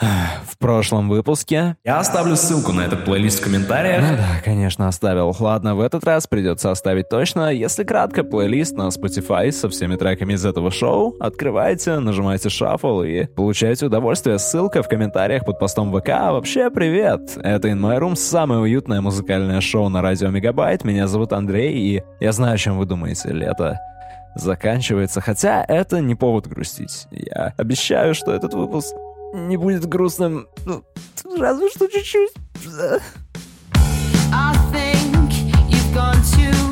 в прошлом выпуске. Я оставлю ссылку на этот плейлист в комментариях. Ну да, конечно, оставил. Ладно, в этот раз придется оставить точно. Если кратко, плейлист на Spotify со всеми треками из этого шоу. Открывайте, нажимайте шаффл и получайте удовольствие. Ссылка в комментариях под постом ВК. Вообще, привет! Это In My Room, самое уютное музыкальное шоу на радио Мегабайт. Меня зовут Андрей, и я знаю, о чем вы думаете. Лето заканчивается, хотя это не повод грустить. Я обещаю, что этот выпуск не будет грустным. Ну, разве что чуть-чуть. I think you've gone too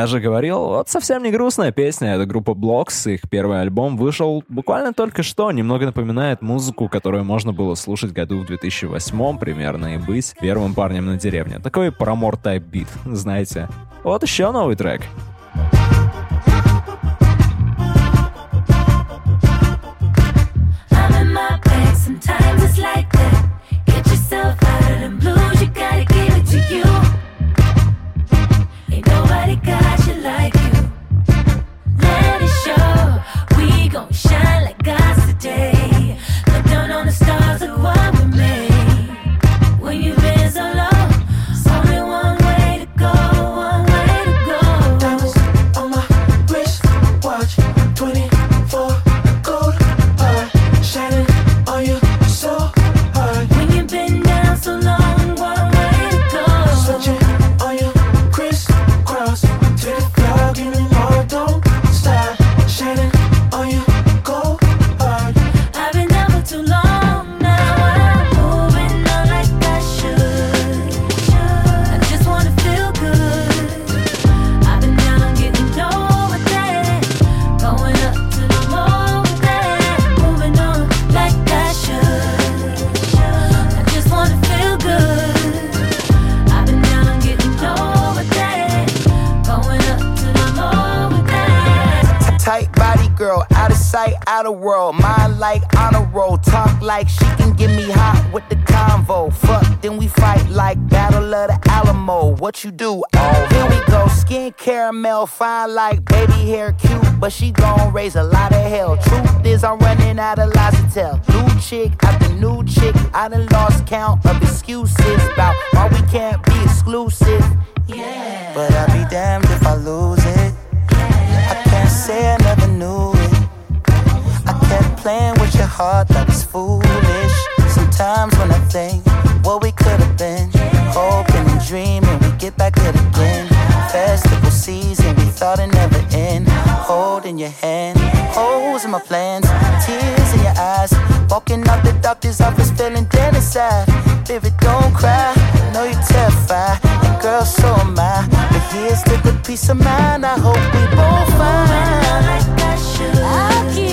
Я же говорил, вот совсем не грустная песня. Это группа Blocks, их первый альбом вышел буквально только что. Немного напоминает музыку, которую можно было слушать году в 2008 примерно и быть первым парнем на деревне. Такой парамор-тайп бит, знаете. Вот еще новый трек. Tight body girl, out of sight, out world. Mind like honor roll. Talk like she can get me hot with the convo. Fuck, then we fight like Battle of the Alamo. What you do? Oh, here we go. Skin caramel, fine like baby hair, cute, but she gon' raise a lot of hell. Truth is, I'm running out of lies to tell. New chick after new chick, I done lost count of excuses about why we can't be exclusive. Yeah. But I'll be damned if I lose it. I can't say I never knew it. I kept playing with your heart, that was foolish. Sometimes when I think what we could have been, hoping and dreaming we get back to it again. Festival season, we thought it never end. Holding your hand, holes in my plans, tears in your eyes. Walking out the doctor's office, feeling dead inside. Baby, don't cry, I know you're terrified. And girl, so am I. But here's to the peace of mind. I hope we both find. I'll keep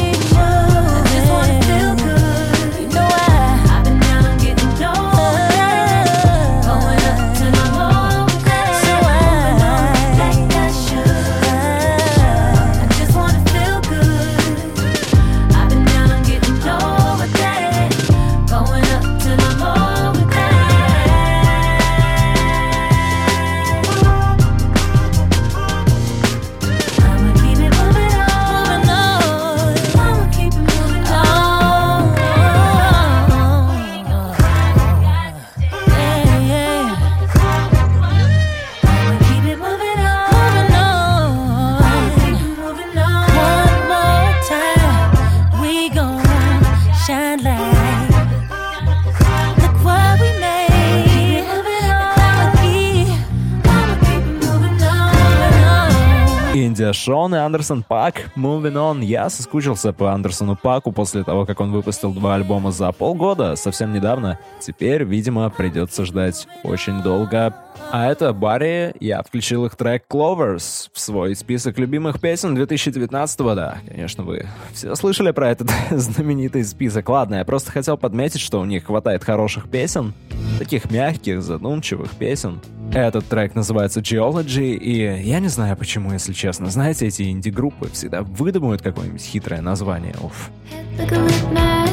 Шон и Андерсон Пак Moving On. Я соскучился по Андерсону Паку после того, как он выпустил два альбома за полгода, совсем недавно. Теперь, видимо, придется ждать очень долго. А это Барри, я включил их трек Clovers в свой список любимых песен 2019 да. Конечно, вы все слышали про этот знаменитый список. Ладно, я просто хотел подметить, что у них хватает хороших песен, таких мягких, задумчивых песен. Этот трек называется Geology, и я не знаю почему, если честно. Знаете, эти инди-группы всегда выдумывают какое-нибудь хитрое название. Уф. Like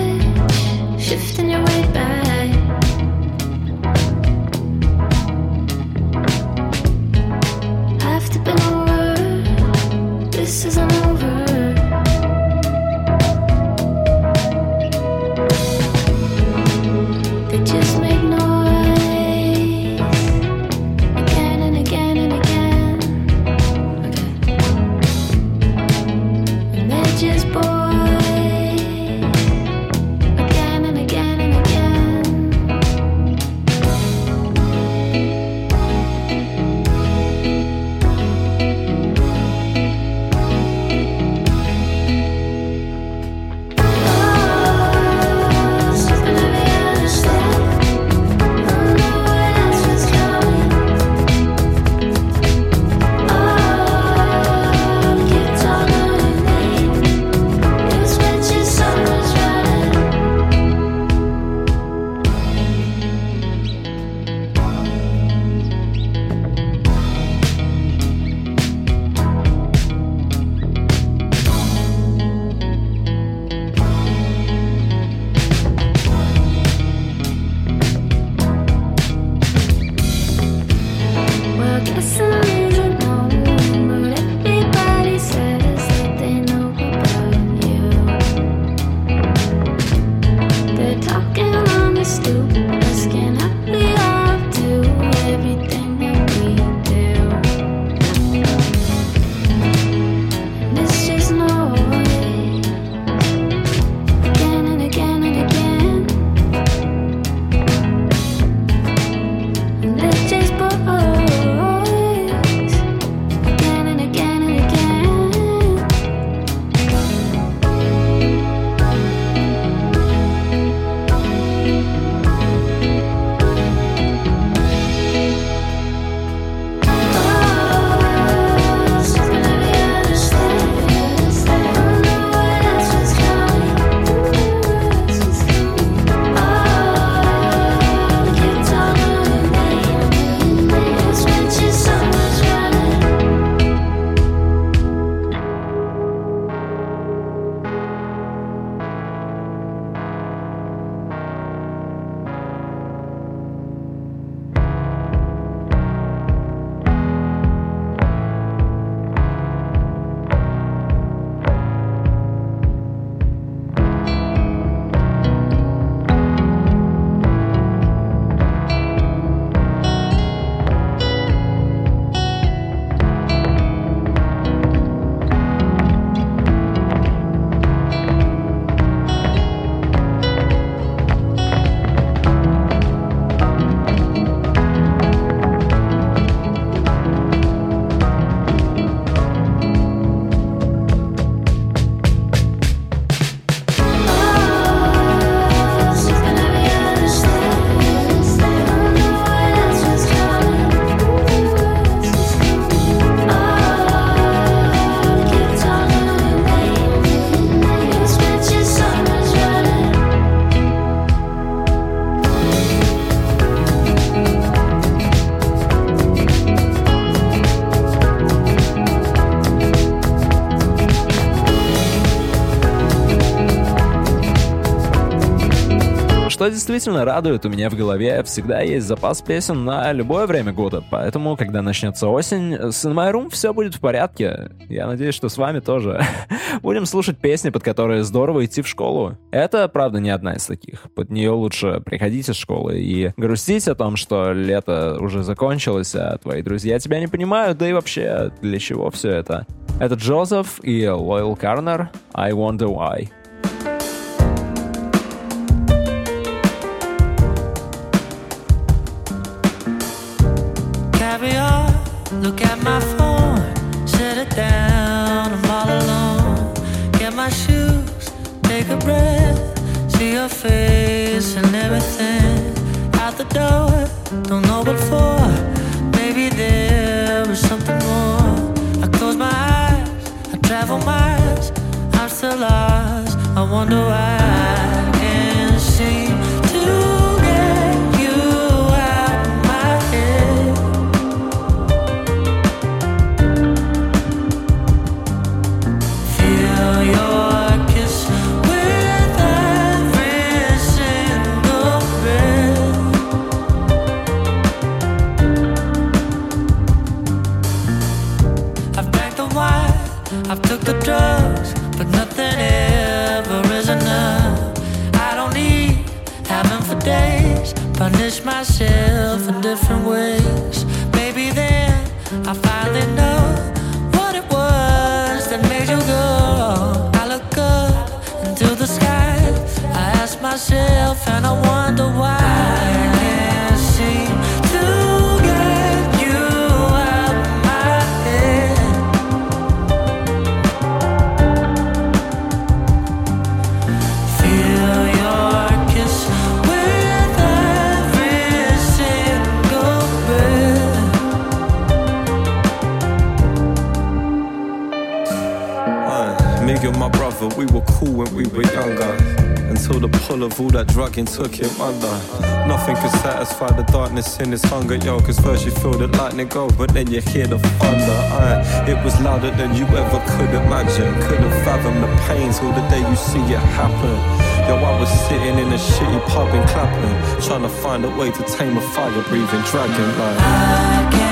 что действительно радует, у меня в голове всегда есть запас песен на любое время года, поэтому, когда начнется осень, с In My Room все будет в порядке. Я надеюсь, что с вами тоже. Будем слушать песни, под которые здорово идти в школу. Это, правда, не одна из таких. Под нее лучше приходить из школы и грустить о том, что лето уже закончилось, а твои друзья тебя не понимают, да и вообще, для чего все это? Это Джозеф и Лойл Карнер «I Wonder Why». Door, don't know what for. Maybe there was something more. I close my eyes, I travel miles, I'm still lost. I wonder why took him under. Nothing could satisfy the darkness in his hunger, yo. Cause first you feel the lightning go, but then you hear the thunder. Uh, it was louder than you ever could imagine. Couldn't fathom the pain till the day you see it happen. Yo, I was sitting in a shitty pub and clapping, trying to find a way to tame a fire breathing dragon. Like,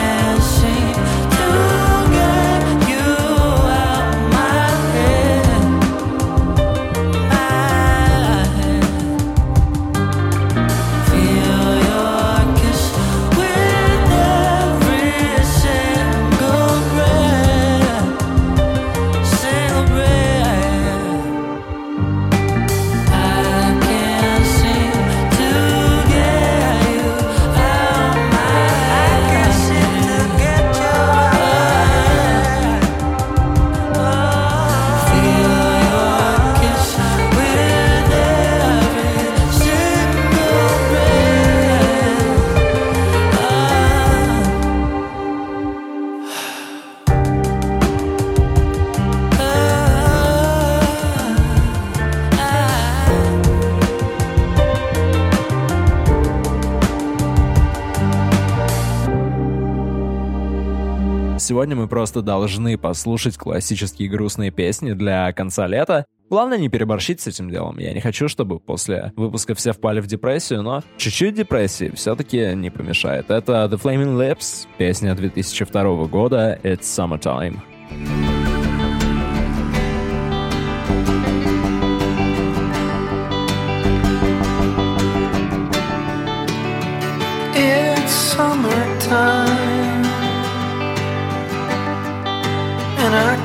Сегодня мы просто должны послушать классические грустные песни для конца лета. Главное не переборщить с этим делом. Я не хочу, чтобы после выпуска все впали в депрессию, но чуть-чуть депрессии все-таки не помешает. Это The Flaming Lips, песня 2002 года It's Summertime.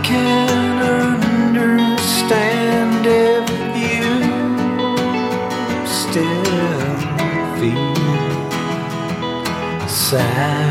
Can understand if you still feel sad.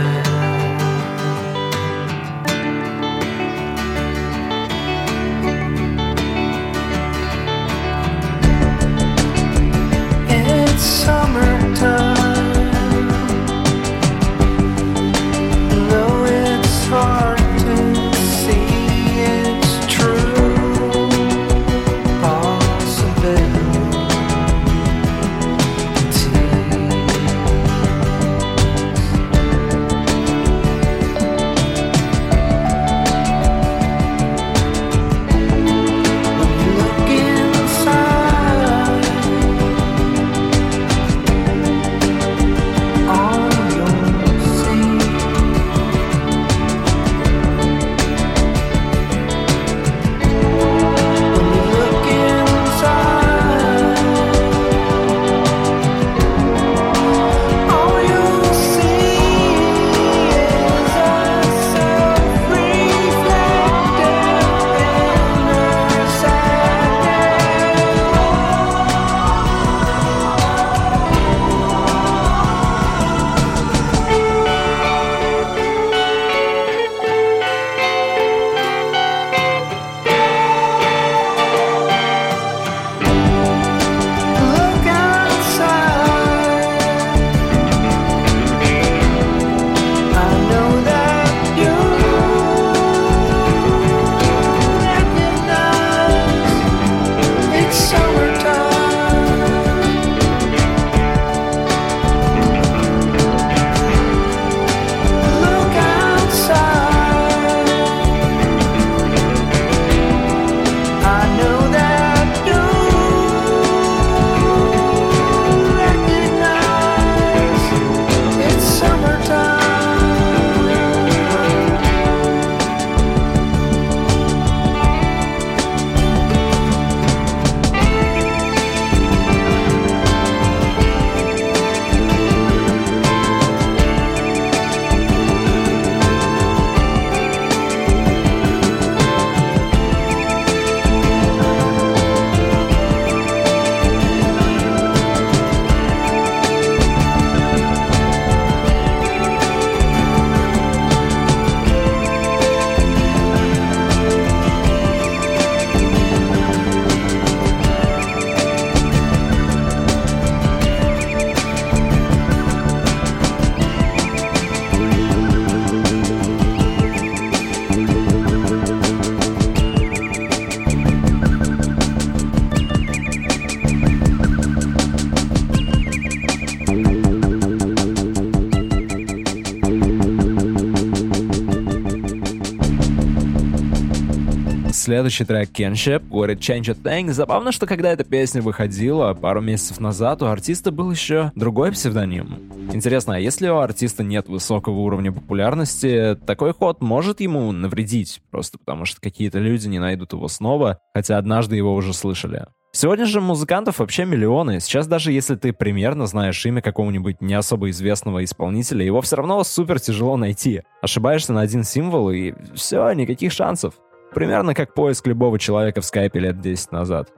Следующий трек Kenship, Would Change a Thing. Забавно, что когда эта песня выходила пару месяцев назад, у артиста был еще другой псевдоним. Интересно, а если у артиста нет высокого уровня популярности, такой ход может ему навредить, просто потому что какие-то люди не найдут его снова, хотя однажды его уже слышали. Сегодня же музыкантов вообще миллионы. Сейчас даже если ты примерно знаешь имя какого-нибудь не особо известного исполнителя, его все равно супер тяжело найти. Ошибаешься на один символ и все, никаких шансов. Примерно как поиск любого человека в скайпе лет 10 назад.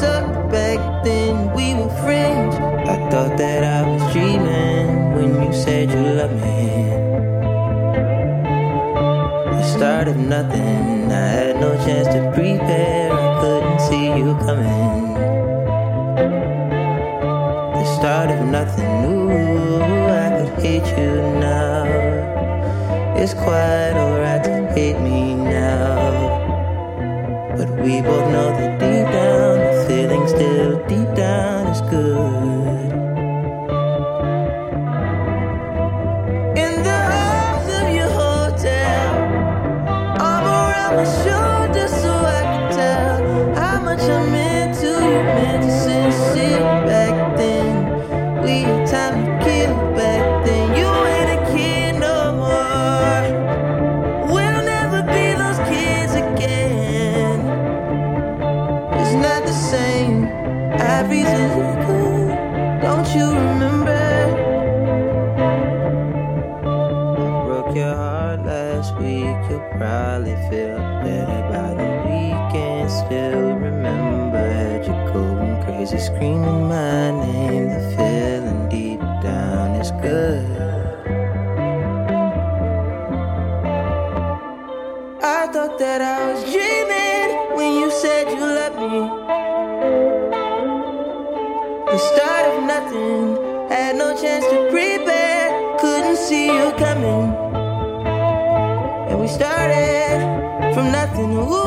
back then, we were friends. I thought that I was dreaming when you said you loved me. I started nothing, I had no chance to prepare. I couldn't see you coming. The start of nothing, ooh, I could hate you now. It's quiet. Going crazy, screaming my name. The feeling deep down is good. I thought that I was dreaming when you said you loved me. The start of nothing, had no chance to prepare, couldn't see you coming. And we started from nothing. Ooh,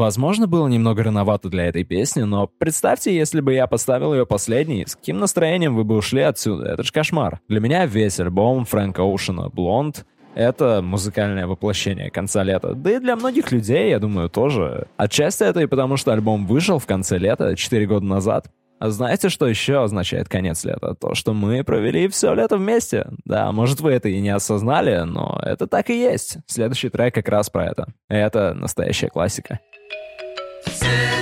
Возможно, было немного рановато для этой песни, но представьте, если бы я поставил ее последней, с каким настроением вы бы ушли отсюда? Это ж кошмар. Для меня весь альбом Фрэнка Оушена «Блонд» Это музыкальное воплощение конца лета. Да и для многих людей, я думаю, тоже. Отчасти это и потому, что альбом вышел в конце лета, 4 года назад. А знаете, что еще означает конец лета? То, что мы провели все лето вместе. Да, может, вы это и не осознали, но это так и есть. Следующий трек как раз про это. Это настоящая классика. Say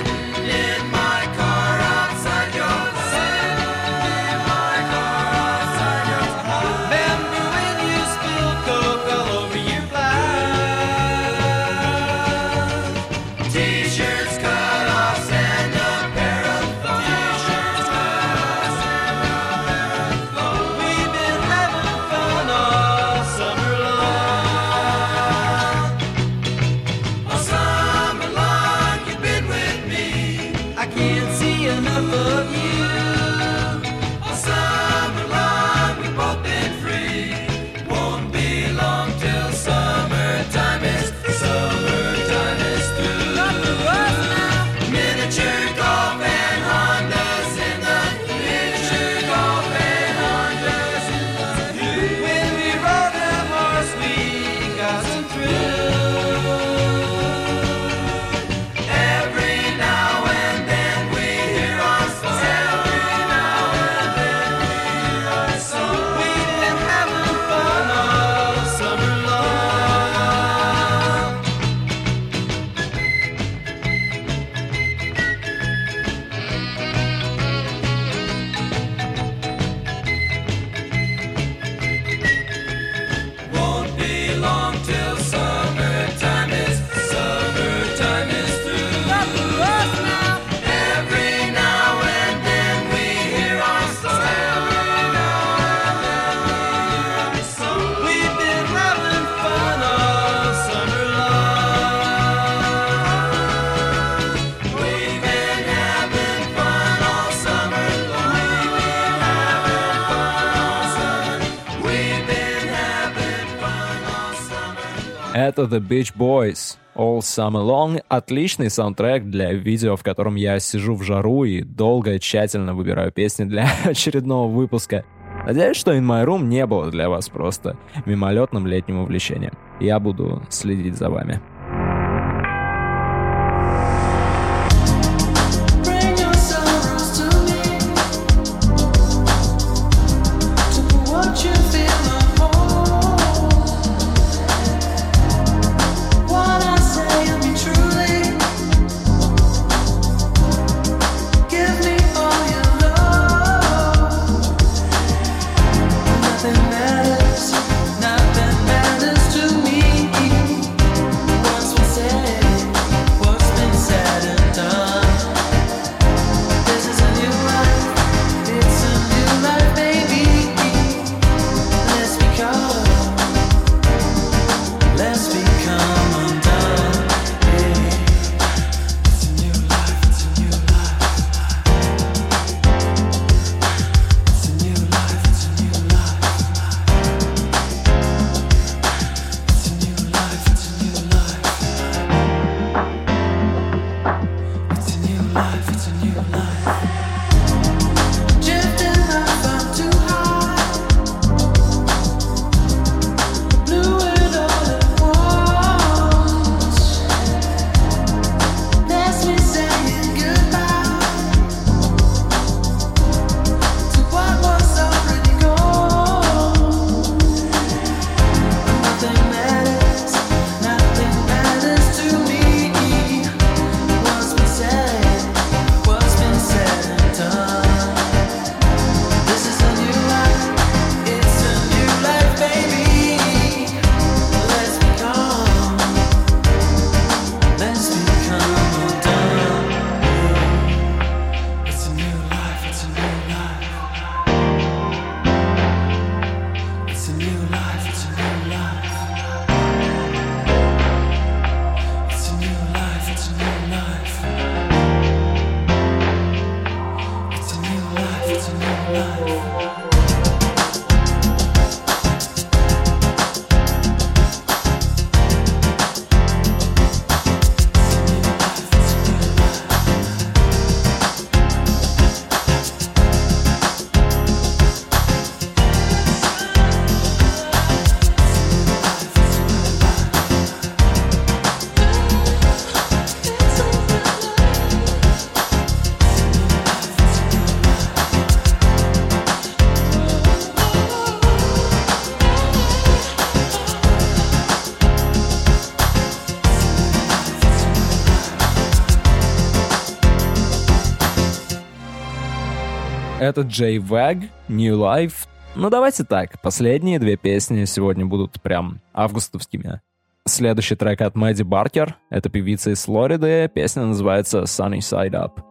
The Beach Boys All Summer Long — отличный саундтрек для видео, в котором я сижу в жару и долго и тщательно выбираю песни для очередного выпуска. Надеюсь, что In My Room не было для вас просто мимолетным летним увлечением. Я буду следить за вами. это Джей Вэг, New Life. Ну давайте так, последние две песни сегодня будут прям августовскими. Следующий трек от Мэдди Баркер, это певица из Флориды, песня называется Sunny Side Up.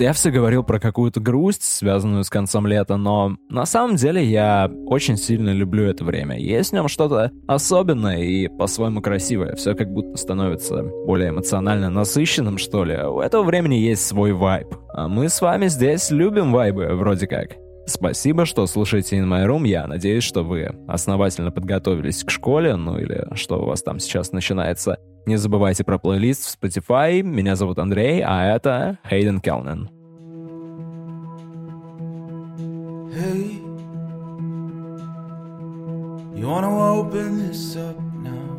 Вот я все говорил про какую-то грусть, связанную с концом лета, но на самом деле я очень сильно люблю это время. Есть в нем что-то особенное и по-своему красивое. Все как будто становится более эмоционально насыщенным, что ли. У этого времени есть свой вайб. А мы с вами здесь любим вайбы, вроде как. Спасибо, что слушаете In My Room. Я надеюсь, что вы основательно подготовились к школе, ну или что у вас там сейчас начинается. Не забывайте про плейлист в Spotify. Меня зовут Андрей, а это Хейден Келнен. Hey, you wanna open this up now?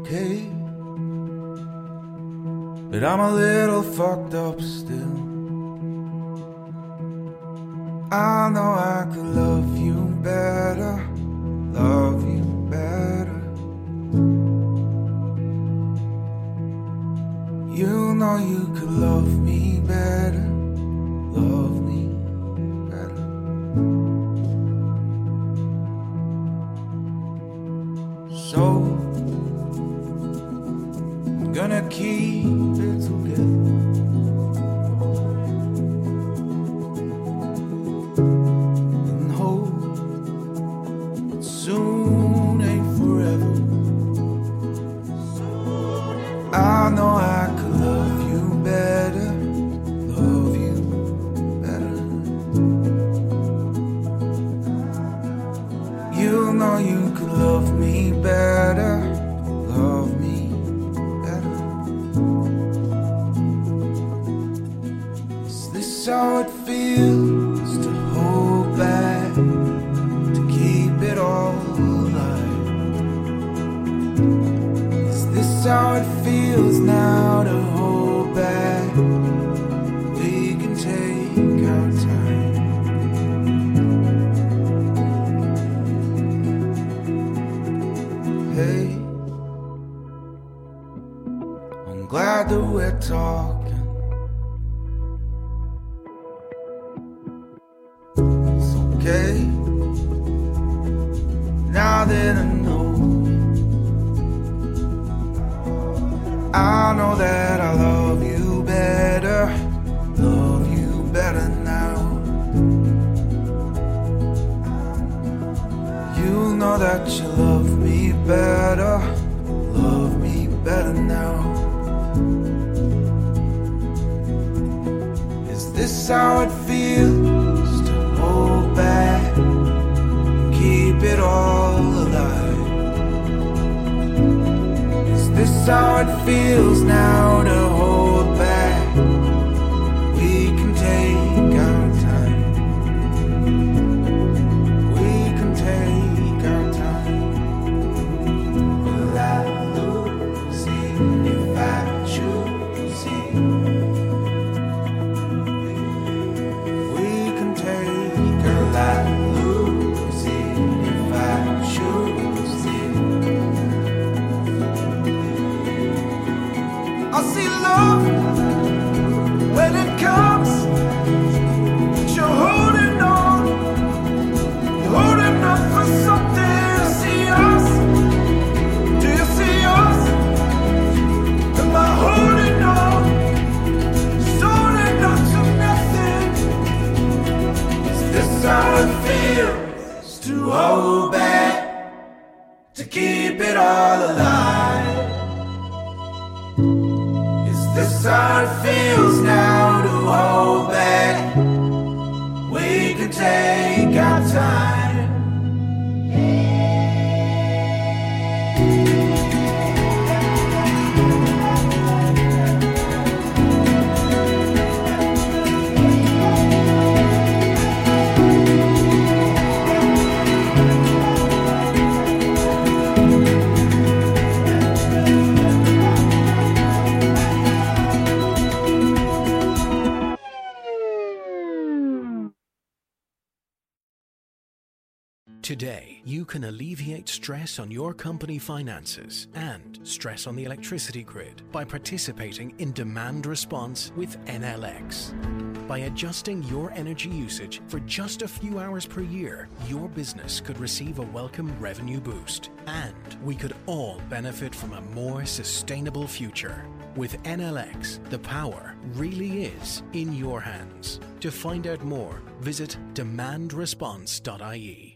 Okay, but I'm a little fucked up still. I know I could love you better, love you better. You know you could love me better, love me better. So, gonna keep it together. That you love me better, love me better now. Is this how it feels to hold back, keep it all alive? Is this how it feels now to feels to hold back? To keep it all alive? Is this how it feels now to hold back? We can take our time. Today, you can alleviate stress on your company finances and stress on the electricity grid by participating in demand response with NLX. By adjusting your energy usage for just a few hours per year, your business could receive a welcome revenue boost. And we could all benefit from a more sustainable future. With NLX, the power really is in your hands. To find out more, visit demandresponse.ie.